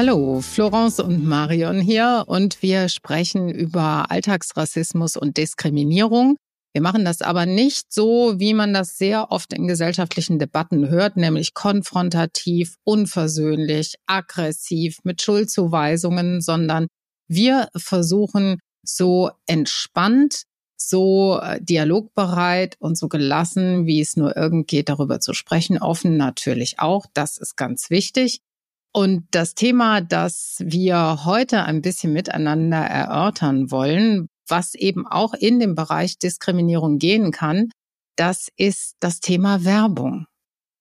Hallo, Florence und Marion hier und wir sprechen über Alltagsrassismus und Diskriminierung. Wir machen das aber nicht so, wie man das sehr oft in gesellschaftlichen Debatten hört, nämlich konfrontativ, unversöhnlich, aggressiv, mit Schuldzuweisungen, sondern wir versuchen so entspannt, so äh, dialogbereit und so gelassen, wie es nur irgend geht, darüber zu sprechen. Offen natürlich auch. Das ist ganz wichtig. Und das Thema, das wir heute ein bisschen miteinander erörtern wollen, was eben auch in dem Bereich Diskriminierung gehen kann, das ist das Thema Werbung.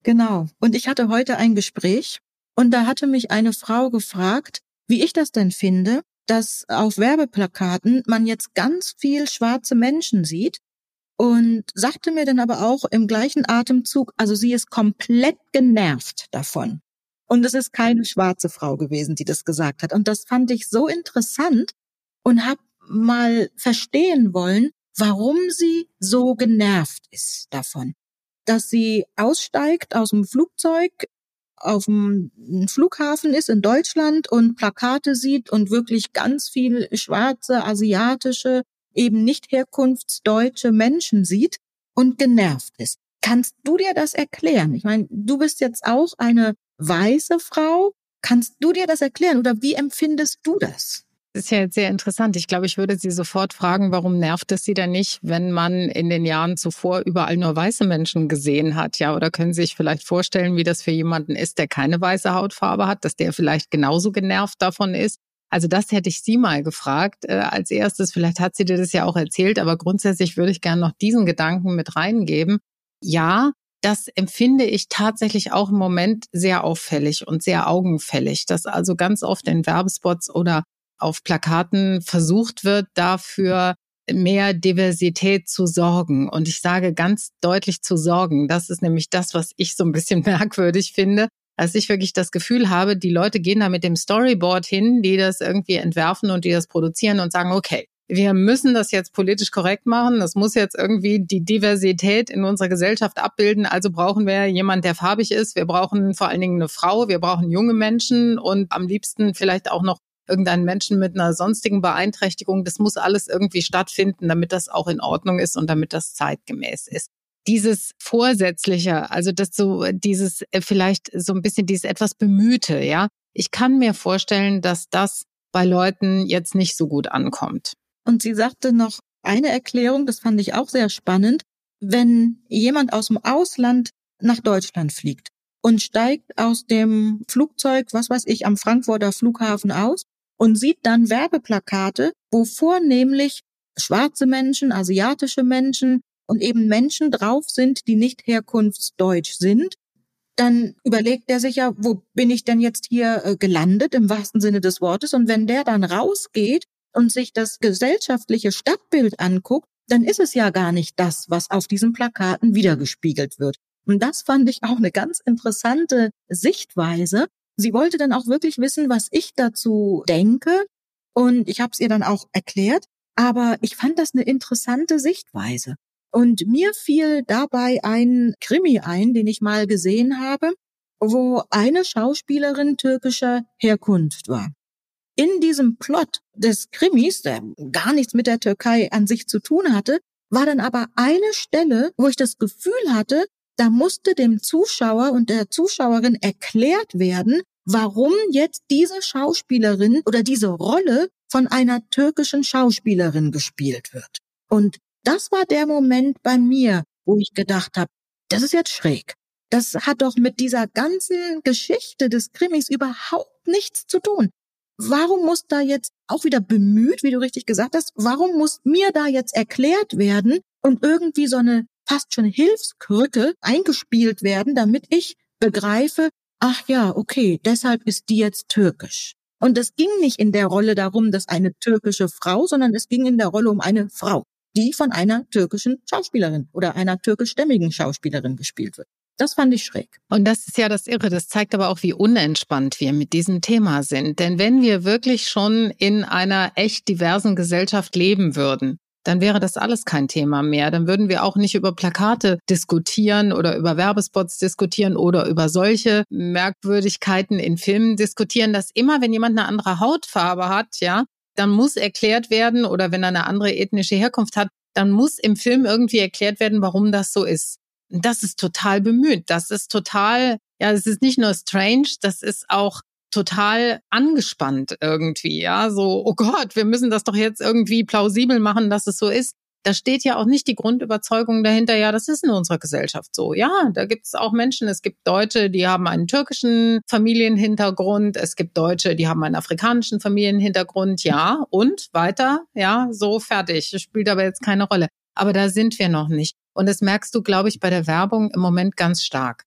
Genau. Und ich hatte heute ein Gespräch und da hatte mich eine Frau gefragt, wie ich das denn finde, dass auf Werbeplakaten man jetzt ganz viel schwarze Menschen sieht und sagte mir dann aber auch im gleichen Atemzug, also sie ist komplett genervt davon. Und es ist keine schwarze Frau gewesen, die das gesagt hat. Und das fand ich so interessant und habe mal verstehen wollen, warum sie so genervt ist davon. Dass sie aussteigt aus dem Flugzeug, auf dem Flughafen ist in Deutschland und Plakate sieht und wirklich ganz viel schwarze, asiatische, eben nicht herkunftsdeutsche Menschen sieht und genervt ist. Kannst du dir das erklären? Ich meine, du bist jetzt auch eine weiße Frau. Kannst du dir das erklären oder wie empfindest du das? Das ist ja jetzt sehr interessant. Ich glaube, ich würde Sie sofort fragen, warum nervt es Sie denn nicht, wenn man in den Jahren zuvor überall nur weiße Menschen gesehen hat? Ja, oder können Sie sich vielleicht vorstellen, wie das für jemanden ist, der keine weiße Hautfarbe hat, dass der vielleicht genauso genervt davon ist? Also das hätte ich Sie mal gefragt äh, als erstes. Vielleicht hat sie dir das ja auch erzählt, aber grundsätzlich würde ich gerne noch diesen Gedanken mit reingeben. Ja, das empfinde ich tatsächlich auch im Moment sehr auffällig und sehr augenfällig, dass also ganz oft in Werbespots oder auf Plakaten versucht wird, dafür mehr Diversität zu sorgen. Und ich sage ganz deutlich zu sorgen. Das ist nämlich das, was ich so ein bisschen merkwürdig finde, dass ich wirklich das Gefühl habe, die Leute gehen da mit dem Storyboard hin, die das irgendwie entwerfen und die das produzieren und sagen, okay, wir müssen das jetzt politisch korrekt machen. Das muss jetzt irgendwie die Diversität in unserer Gesellschaft abbilden. Also brauchen wir jemand, der farbig ist. Wir brauchen vor allen Dingen eine Frau. Wir brauchen junge Menschen und am liebsten vielleicht auch noch irgendeinen Menschen mit einer sonstigen Beeinträchtigung. Das muss alles irgendwie stattfinden, damit das auch in Ordnung ist und damit das zeitgemäß ist. Dieses Vorsätzliche, also das so, dieses äh, vielleicht so ein bisschen dieses etwas Bemühte, ja. Ich kann mir vorstellen, dass das bei Leuten jetzt nicht so gut ankommt. Und sie sagte noch eine Erklärung, das fand ich auch sehr spannend. Wenn jemand aus dem Ausland nach Deutschland fliegt und steigt aus dem Flugzeug, was weiß ich, am Frankfurter Flughafen aus und sieht dann Werbeplakate, wo vornehmlich schwarze Menschen, asiatische Menschen und eben Menschen drauf sind, die nicht herkunftsdeutsch sind, dann überlegt er sich ja, wo bin ich denn jetzt hier äh, gelandet im wahrsten Sinne des Wortes? Und wenn der dann rausgeht und sich das gesellschaftliche Stadtbild anguckt, dann ist es ja gar nicht das, was auf diesen Plakaten wiedergespiegelt wird. Und das fand ich auch eine ganz interessante Sichtweise, Sie wollte dann auch wirklich wissen, was ich dazu denke. Und ich habe es ihr dann auch erklärt. Aber ich fand das eine interessante Sichtweise. Und mir fiel dabei ein Krimi ein, den ich mal gesehen habe, wo eine Schauspielerin türkischer Herkunft war. In diesem Plot des Krimis, der gar nichts mit der Türkei an sich zu tun hatte, war dann aber eine Stelle, wo ich das Gefühl hatte, da musste dem Zuschauer und der Zuschauerin erklärt werden, warum jetzt diese Schauspielerin oder diese Rolle von einer türkischen Schauspielerin gespielt wird. Und das war der Moment bei mir, wo ich gedacht habe, das ist jetzt schräg. Das hat doch mit dieser ganzen Geschichte des Krimis überhaupt nichts zu tun. Warum muss da jetzt auch wieder bemüht, wie du richtig gesagt hast, warum muss mir da jetzt erklärt werden und irgendwie so eine fast schon Hilfskrücke eingespielt werden, damit ich begreife, ach ja, okay, deshalb ist die jetzt türkisch. Und es ging nicht in der Rolle darum, dass eine türkische Frau, sondern es ging in der Rolle um eine Frau, die von einer türkischen Schauspielerin oder einer türkischstämmigen Schauspielerin gespielt wird. Das fand ich schräg. Und das ist ja das Irre. Das zeigt aber auch, wie unentspannt wir mit diesem Thema sind. Denn wenn wir wirklich schon in einer echt diversen Gesellschaft leben würden, dann wäre das alles kein Thema mehr. Dann würden wir auch nicht über Plakate diskutieren oder über Werbespots diskutieren oder über solche Merkwürdigkeiten in Filmen diskutieren, dass immer, wenn jemand eine andere Hautfarbe hat, ja, dann muss erklärt werden oder wenn er eine andere ethnische Herkunft hat, dann muss im Film irgendwie erklärt werden, warum das so ist. Das ist total bemüht. Das ist total, ja, es ist nicht nur strange, das ist auch total angespannt irgendwie, ja, so, oh Gott, wir müssen das doch jetzt irgendwie plausibel machen, dass es so ist. Da steht ja auch nicht die Grundüberzeugung dahinter, ja, das ist in unserer Gesellschaft so. Ja, da gibt es auch Menschen, es gibt Deutsche, die haben einen türkischen Familienhintergrund, es gibt Deutsche, die haben einen afrikanischen Familienhintergrund, ja, und weiter, ja, so fertig. Spielt aber jetzt keine Rolle. Aber da sind wir noch nicht. Und das merkst du, glaube ich, bei der Werbung im Moment ganz stark.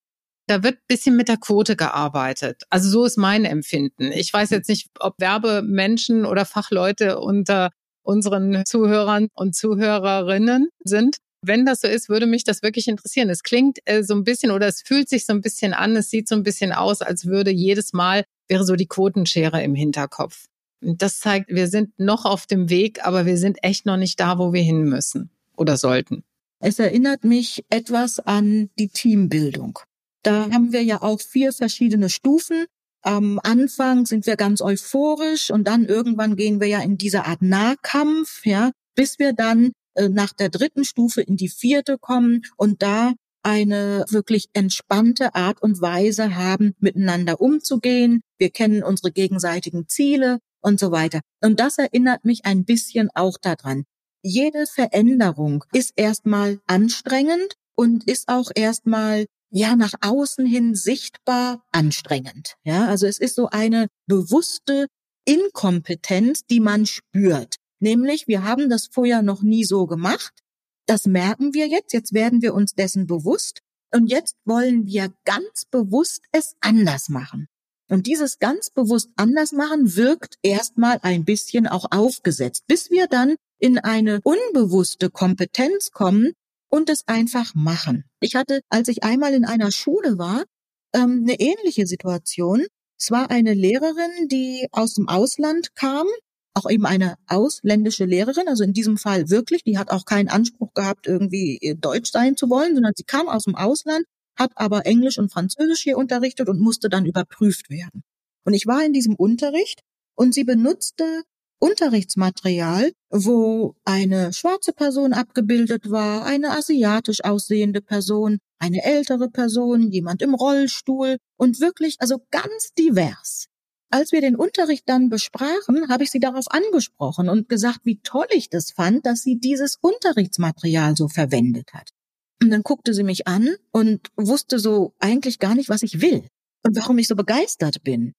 Da wird bisschen mit der Quote gearbeitet. Also so ist mein Empfinden. Ich weiß jetzt nicht, ob Werbemenschen oder Fachleute unter unseren Zuhörern und Zuhörerinnen sind. Wenn das so ist, würde mich das wirklich interessieren. Es klingt äh, so ein bisschen oder es fühlt sich so ein bisschen an, es sieht so ein bisschen aus, als würde jedes Mal wäre so die Quotenschere im Hinterkopf. Und das zeigt, wir sind noch auf dem Weg, aber wir sind echt noch nicht da, wo wir hin müssen oder sollten. Es erinnert mich etwas an die Teambildung. Da haben wir ja auch vier verschiedene Stufen. Am Anfang sind wir ganz euphorisch und dann irgendwann gehen wir ja in diese Art Nahkampf, ja, bis wir dann äh, nach der dritten Stufe in die vierte kommen und da eine wirklich entspannte Art und Weise haben, miteinander umzugehen. Wir kennen unsere gegenseitigen Ziele und so weiter. Und das erinnert mich ein bisschen auch daran jede Veränderung ist erstmal anstrengend und ist auch erstmal ja nach außen hin sichtbar anstrengend. Ja, also es ist so eine bewusste Inkompetenz, die man spürt. Nämlich, wir haben das vorher noch nie so gemacht. Das merken wir jetzt. Jetzt werden wir uns dessen bewusst. Und jetzt wollen wir ganz bewusst es anders machen. Und dieses ganz bewusst anders machen wirkt erstmal ein bisschen auch aufgesetzt, bis wir dann in eine unbewusste Kompetenz kommen und es einfach machen. Ich hatte, als ich einmal in einer Schule war, ähm, eine ähnliche Situation. Es war eine Lehrerin, die aus dem Ausland kam, auch eben eine ausländische Lehrerin, also in diesem Fall wirklich, die hat auch keinen Anspruch gehabt, irgendwie äh, Deutsch sein zu wollen, sondern sie kam aus dem Ausland, hat aber Englisch und Französisch hier unterrichtet und musste dann überprüft werden. Und ich war in diesem Unterricht und sie benutzte Unterrichtsmaterial, wo eine schwarze Person abgebildet war, eine asiatisch aussehende Person, eine ältere Person, jemand im Rollstuhl und wirklich also ganz divers. Als wir den Unterricht dann besprachen, habe ich sie darauf angesprochen und gesagt, wie toll ich das fand, dass sie dieses Unterrichtsmaterial so verwendet hat. Und dann guckte sie mich an und wusste so eigentlich gar nicht, was ich will und warum ich so begeistert bin.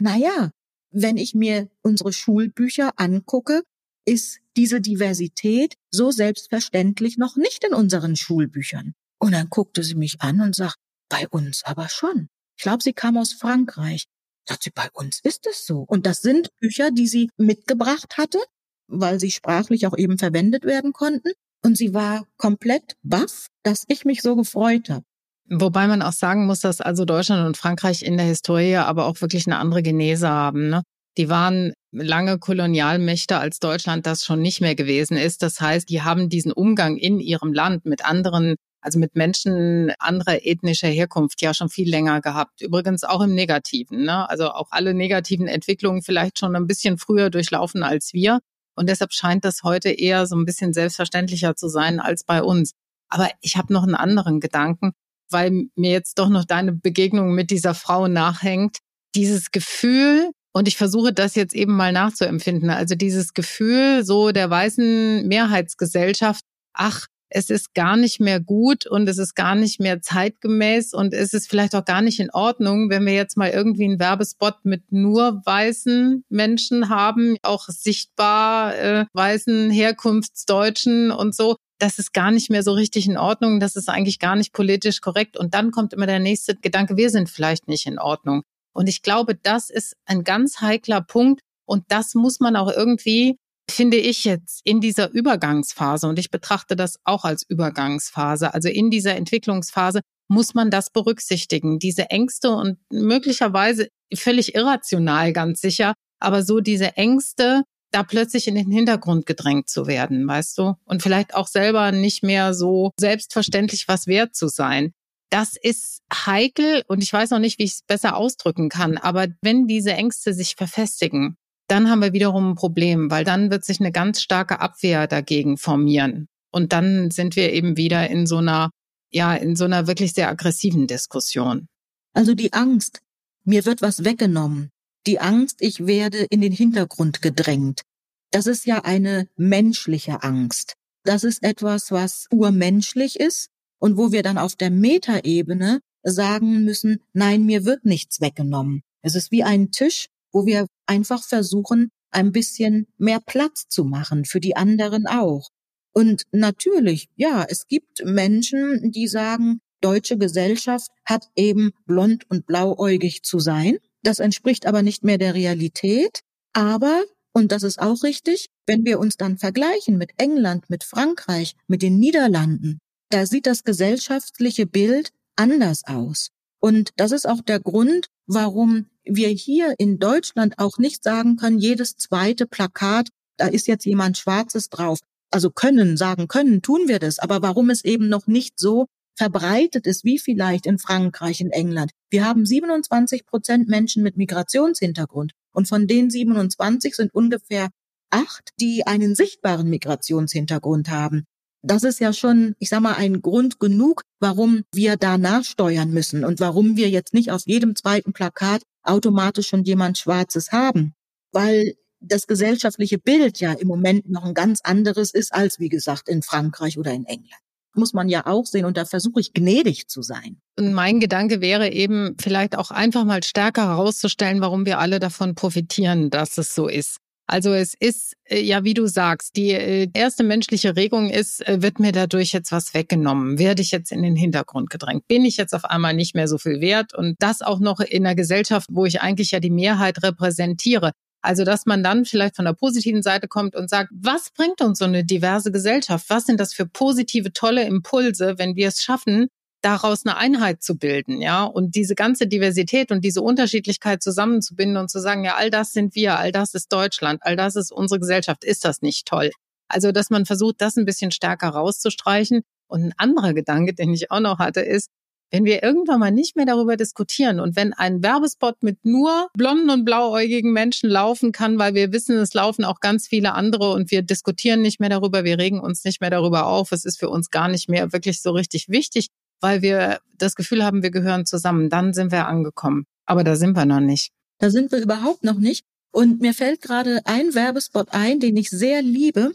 Na, ja, wenn ich mir unsere Schulbücher angucke, ist diese Diversität so selbstverständlich noch nicht in unseren Schulbüchern. Und dann guckte sie mich an und sagt, bei uns aber schon. Ich glaube, sie kam aus Frankreich. Sagt sie, bei uns ist es so. Und das sind Bücher, die sie mitgebracht hatte, weil sie sprachlich auch eben verwendet werden konnten. Und sie war komplett baff, dass ich mich so gefreut habe. Wobei man auch sagen muss, dass also Deutschland und Frankreich in der Historie aber auch wirklich eine andere Genese haben. Ne? Die waren lange Kolonialmächte, als Deutschland das schon nicht mehr gewesen ist. Das heißt, die haben diesen Umgang in ihrem Land mit anderen, also mit Menschen anderer ethnischer Herkunft ja schon viel länger gehabt. Übrigens auch im Negativen. Ne? Also auch alle negativen Entwicklungen vielleicht schon ein bisschen früher durchlaufen als wir. Und deshalb scheint das heute eher so ein bisschen selbstverständlicher zu sein als bei uns. Aber ich habe noch einen anderen Gedanken weil mir jetzt doch noch deine Begegnung mit dieser Frau nachhängt, dieses Gefühl, und ich versuche das jetzt eben mal nachzuempfinden, also dieses Gefühl so der weißen Mehrheitsgesellschaft, ach, es ist gar nicht mehr gut und es ist gar nicht mehr zeitgemäß und es ist vielleicht auch gar nicht in Ordnung, wenn wir jetzt mal irgendwie einen Werbespot mit nur weißen Menschen haben, auch sichtbar äh, weißen Herkunftsdeutschen und so das ist gar nicht mehr so richtig in Ordnung, das ist eigentlich gar nicht politisch korrekt. Und dann kommt immer der nächste Gedanke, wir sind vielleicht nicht in Ordnung. Und ich glaube, das ist ein ganz heikler Punkt. Und das muss man auch irgendwie, finde ich jetzt, in dieser Übergangsphase, und ich betrachte das auch als Übergangsphase, also in dieser Entwicklungsphase, muss man das berücksichtigen. Diese Ängste und möglicherweise völlig irrational, ganz sicher, aber so diese Ängste, da plötzlich in den Hintergrund gedrängt zu werden, weißt du? Und vielleicht auch selber nicht mehr so selbstverständlich was wert zu sein. Das ist heikel und ich weiß noch nicht, wie ich es besser ausdrücken kann. Aber wenn diese Ängste sich verfestigen, dann haben wir wiederum ein Problem, weil dann wird sich eine ganz starke Abwehr dagegen formieren. Und dann sind wir eben wieder in so einer, ja, in so einer wirklich sehr aggressiven Diskussion. Also die Angst, mir wird was weggenommen. Die Angst, ich werde in den Hintergrund gedrängt. Das ist ja eine menschliche Angst. Das ist etwas, was urmenschlich ist und wo wir dann auf der Metaebene sagen müssen, nein, mir wird nichts weggenommen. Es ist wie ein Tisch, wo wir einfach versuchen, ein bisschen mehr Platz zu machen für die anderen auch. Und natürlich, ja, es gibt Menschen, die sagen, deutsche Gesellschaft hat eben blond und blauäugig zu sein. Das entspricht aber nicht mehr der Realität. Aber, und das ist auch richtig, wenn wir uns dann vergleichen mit England, mit Frankreich, mit den Niederlanden, da sieht das gesellschaftliche Bild anders aus. Und das ist auch der Grund, warum wir hier in Deutschland auch nicht sagen können, jedes zweite Plakat, da ist jetzt jemand Schwarzes drauf. Also können, sagen können, tun wir das. Aber warum es eben noch nicht so verbreitet ist, wie vielleicht in Frankreich, in England. Wir haben 27 Prozent Menschen mit Migrationshintergrund. Und von den 27 sind ungefähr acht, die einen sichtbaren Migrationshintergrund haben. Das ist ja schon, ich sag mal, ein Grund genug, warum wir da nachsteuern müssen und warum wir jetzt nicht auf jedem zweiten Plakat automatisch schon jemand Schwarzes haben. Weil das gesellschaftliche Bild ja im Moment noch ein ganz anderes ist als, wie gesagt, in Frankreich oder in England muss man ja auch sehen und da versuche ich gnädig zu sein. Und mein Gedanke wäre eben vielleicht auch einfach mal stärker herauszustellen, warum wir alle davon profitieren, dass es so ist. Also es ist, äh, ja, wie du sagst, die äh, erste menschliche Regung ist, äh, wird mir dadurch jetzt was weggenommen? Werde ich jetzt in den Hintergrund gedrängt? Bin ich jetzt auf einmal nicht mehr so viel wert? Und das auch noch in einer Gesellschaft, wo ich eigentlich ja die Mehrheit repräsentiere. Also, dass man dann vielleicht von der positiven Seite kommt und sagt, was bringt uns so eine diverse Gesellschaft? Was sind das für positive, tolle Impulse, wenn wir es schaffen, daraus eine Einheit zu bilden, ja, und diese ganze Diversität und diese Unterschiedlichkeit zusammenzubinden und zu sagen, ja, all das sind wir, all das ist Deutschland, all das ist unsere Gesellschaft, ist das nicht toll? Also, dass man versucht, das ein bisschen stärker rauszustreichen. Und ein anderer Gedanke, den ich auch noch hatte, ist, wenn wir irgendwann mal nicht mehr darüber diskutieren und wenn ein Werbespot mit nur blonden und blauäugigen Menschen laufen kann, weil wir wissen, es laufen auch ganz viele andere und wir diskutieren nicht mehr darüber, wir regen uns nicht mehr darüber auf, es ist für uns gar nicht mehr wirklich so richtig wichtig, weil wir das Gefühl haben, wir gehören zusammen, dann sind wir angekommen. Aber da sind wir noch nicht. Da sind wir überhaupt noch nicht. Und mir fällt gerade ein Werbespot ein, den ich sehr liebe.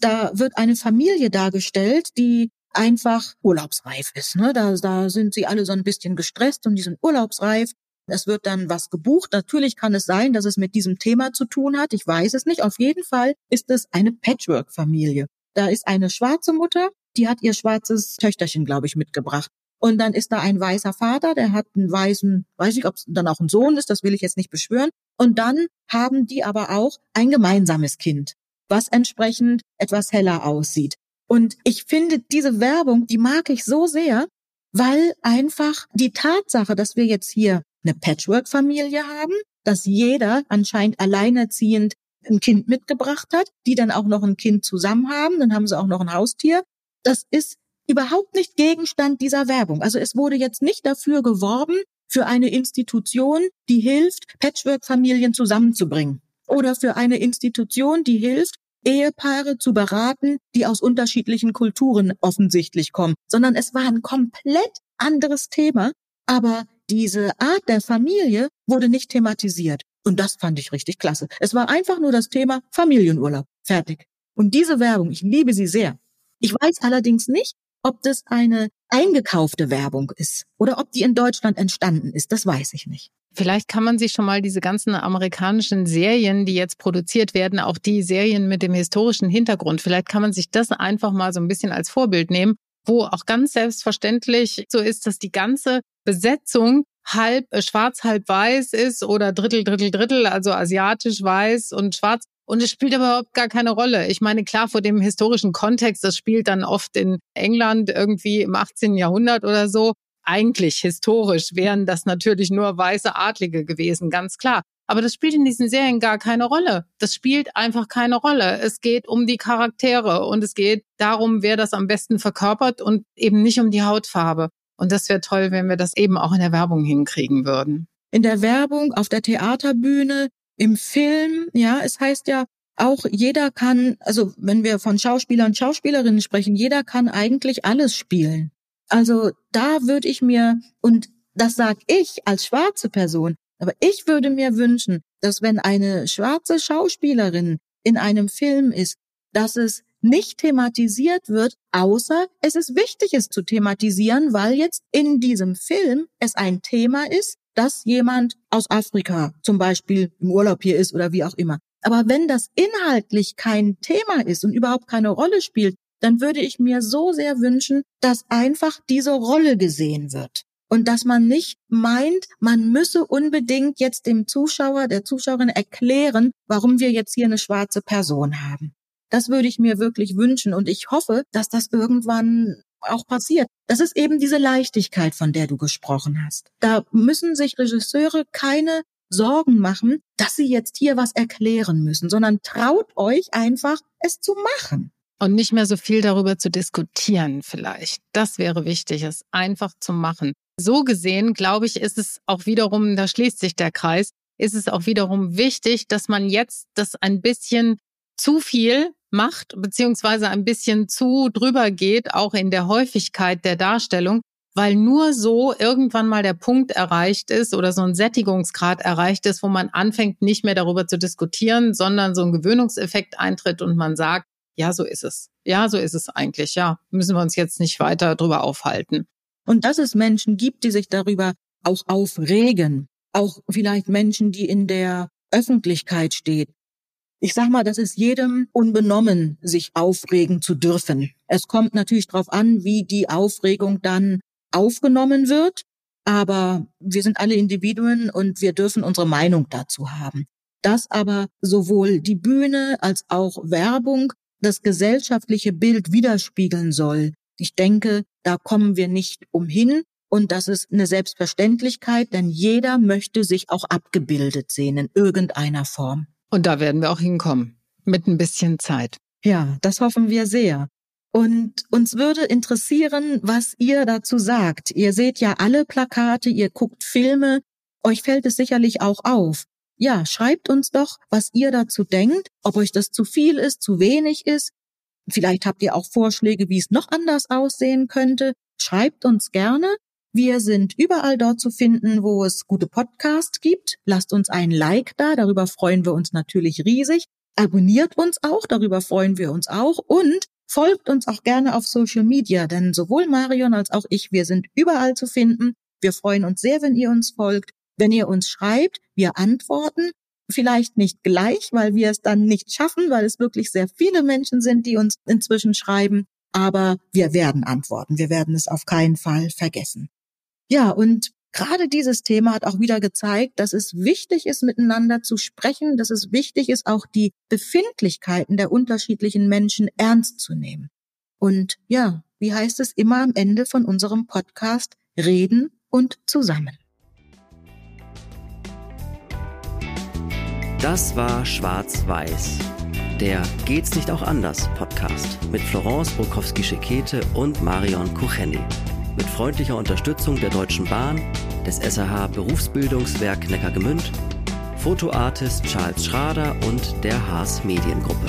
Da wird eine Familie dargestellt, die einfach urlaubsreif ist. Ne? Da, da sind sie alle so ein bisschen gestresst und die sind urlaubsreif. Es wird dann was gebucht. Natürlich kann es sein, dass es mit diesem Thema zu tun hat. Ich weiß es nicht. Auf jeden Fall ist es eine Patchwork-Familie. Da ist eine schwarze Mutter, die hat ihr schwarzes Töchterchen, glaube ich, mitgebracht. Und dann ist da ein weißer Vater, der hat einen weißen, weiß ich, ob es dann auch ein Sohn ist, das will ich jetzt nicht beschwören. Und dann haben die aber auch ein gemeinsames Kind, was entsprechend etwas heller aussieht. Und ich finde diese Werbung, die mag ich so sehr, weil einfach die Tatsache, dass wir jetzt hier eine Patchwork-Familie haben, dass jeder anscheinend alleinerziehend ein Kind mitgebracht hat, die dann auch noch ein Kind zusammen haben, dann haben sie auch noch ein Haustier. Das ist überhaupt nicht Gegenstand dieser Werbung. Also es wurde jetzt nicht dafür geworben, für eine Institution, die hilft, Patchwork-Familien zusammenzubringen. Oder für eine Institution, die hilft, Ehepaare zu beraten, die aus unterschiedlichen Kulturen offensichtlich kommen, sondern es war ein komplett anderes Thema, aber diese Art der Familie wurde nicht thematisiert. Und das fand ich richtig klasse. Es war einfach nur das Thema Familienurlaub. Fertig. Und diese Werbung, ich liebe sie sehr. Ich weiß allerdings nicht, Ob das eine eingekaufte Werbung ist oder ob die in Deutschland entstanden ist, das weiß ich nicht. Vielleicht kann man sich schon mal diese ganzen amerikanischen Serien, die jetzt produziert werden, auch die Serien mit dem historischen Hintergrund, vielleicht kann man sich das einfach mal so ein bisschen als Vorbild nehmen, wo auch ganz selbstverständlich so ist, dass die ganze Besetzung halb äh, schwarz, halb weiß ist oder Drittel, Drittel, Drittel, also asiatisch, weiß und schwarz. Und es spielt aber überhaupt gar keine Rolle. Ich meine, klar, vor dem historischen Kontext, das spielt dann oft in England irgendwie im 18. Jahrhundert oder so. Eigentlich historisch wären das natürlich nur weiße Adlige gewesen, ganz klar. Aber das spielt in diesen Serien gar keine Rolle. Das spielt einfach keine Rolle. Es geht um die Charaktere und es geht darum, wer das am besten verkörpert und eben nicht um die Hautfarbe. Und das wäre toll, wenn wir das eben auch in der Werbung hinkriegen würden. In der Werbung, auf der Theaterbühne, im Film, ja, es heißt ja auch jeder kann, also wenn wir von Schauspielern und Schauspielerinnen sprechen, jeder kann eigentlich alles spielen. Also da würde ich mir, und das sag ich als schwarze Person, aber ich würde mir wünschen, dass wenn eine schwarze Schauspielerin in einem Film ist, dass es nicht thematisiert wird, außer es ist wichtig, es zu thematisieren, weil jetzt in diesem Film es ein Thema ist, dass jemand aus Afrika zum Beispiel im Urlaub hier ist oder wie auch immer. Aber wenn das inhaltlich kein Thema ist und überhaupt keine Rolle spielt, dann würde ich mir so sehr wünschen, dass einfach diese Rolle gesehen wird. Und dass man nicht meint, man müsse unbedingt jetzt dem Zuschauer, der Zuschauerin erklären, warum wir jetzt hier eine schwarze Person haben. Das würde ich mir wirklich wünschen und ich hoffe, dass das irgendwann auch passiert. Das ist eben diese Leichtigkeit, von der du gesprochen hast. Da müssen sich Regisseure keine Sorgen machen, dass sie jetzt hier was erklären müssen, sondern traut euch einfach, es zu machen. Und nicht mehr so viel darüber zu diskutieren vielleicht. Das wäre wichtig, es einfach zu machen. So gesehen, glaube ich, ist es auch wiederum, da schließt sich der Kreis, ist es auch wiederum wichtig, dass man jetzt das ein bisschen zu viel macht, beziehungsweise ein bisschen zu drüber geht, auch in der Häufigkeit der Darstellung, weil nur so irgendwann mal der Punkt erreicht ist oder so ein Sättigungsgrad erreicht ist, wo man anfängt, nicht mehr darüber zu diskutieren, sondern so ein Gewöhnungseffekt eintritt und man sagt, ja, so ist es. Ja, so ist es eigentlich. Ja, müssen wir uns jetzt nicht weiter drüber aufhalten. Und dass es Menschen gibt, die sich darüber auch aufregen. Auch vielleicht Menschen, die in der Öffentlichkeit stehen, ich sag mal, das ist jedem unbenommen, sich aufregen zu dürfen. Es kommt natürlich darauf an, wie die Aufregung dann aufgenommen wird. Aber wir sind alle Individuen und wir dürfen unsere Meinung dazu haben. Dass aber sowohl die Bühne als auch Werbung das gesellschaftliche Bild widerspiegeln soll. Ich denke, da kommen wir nicht umhin. Und das ist eine Selbstverständlichkeit, denn jeder möchte sich auch abgebildet sehen in irgendeiner Form. Und da werden wir auch hinkommen. Mit ein bisschen Zeit. Ja, das hoffen wir sehr. Und uns würde interessieren, was ihr dazu sagt. Ihr seht ja alle Plakate, ihr guckt Filme, euch fällt es sicherlich auch auf. Ja, schreibt uns doch, was ihr dazu denkt, ob euch das zu viel ist, zu wenig ist. Vielleicht habt ihr auch Vorschläge, wie es noch anders aussehen könnte. Schreibt uns gerne. Wir sind überall dort zu finden, wo es gute Podcasts gibt. Lasst uns ein Like da, darüber freuen wir uns natürlich riesig. Abonniert uns auch, darüber freuen wir uns auch. Und folgt uns auch gerne auf Social Media, denn sowohl Marion als auch ich, wir sind überall zu finden. Wir freuen uns sehr, wenn ihr uns folgt. Wenn ihr uns schreibt, wir antworten. Vielleicht nicht gleich, weil wir es dann nicht schaffen, weil es wirklich sehr viele Menschen sind, die uns inzwischen schreiben. Aber wir werden antworten. Wir werden es auf keinen Fall vergessen. Ja, und gerade dieses Thema hat auch wieder gezeigt, dass es wichtig ist, miteinander zu sprechen, dass es wichtig ist, auch die Befindlichkeiten der unterschiedlichen Menschen ernst zu nehmen. Und ja, wie heißt es immer am Ende von unserem Podcast, reden und zusammen. Das war Schwarz-Weiß, der Geht's nicht auch anders Podcast mit Florence Brokowski-Schekete und Marion Kucheni mit freundlicher Unterstützung der Deutschen Bahn, des SAH Berufsbildungswerk Neckargemünd, Fotoartist Charles Schrader und der Haas Mediengruppe.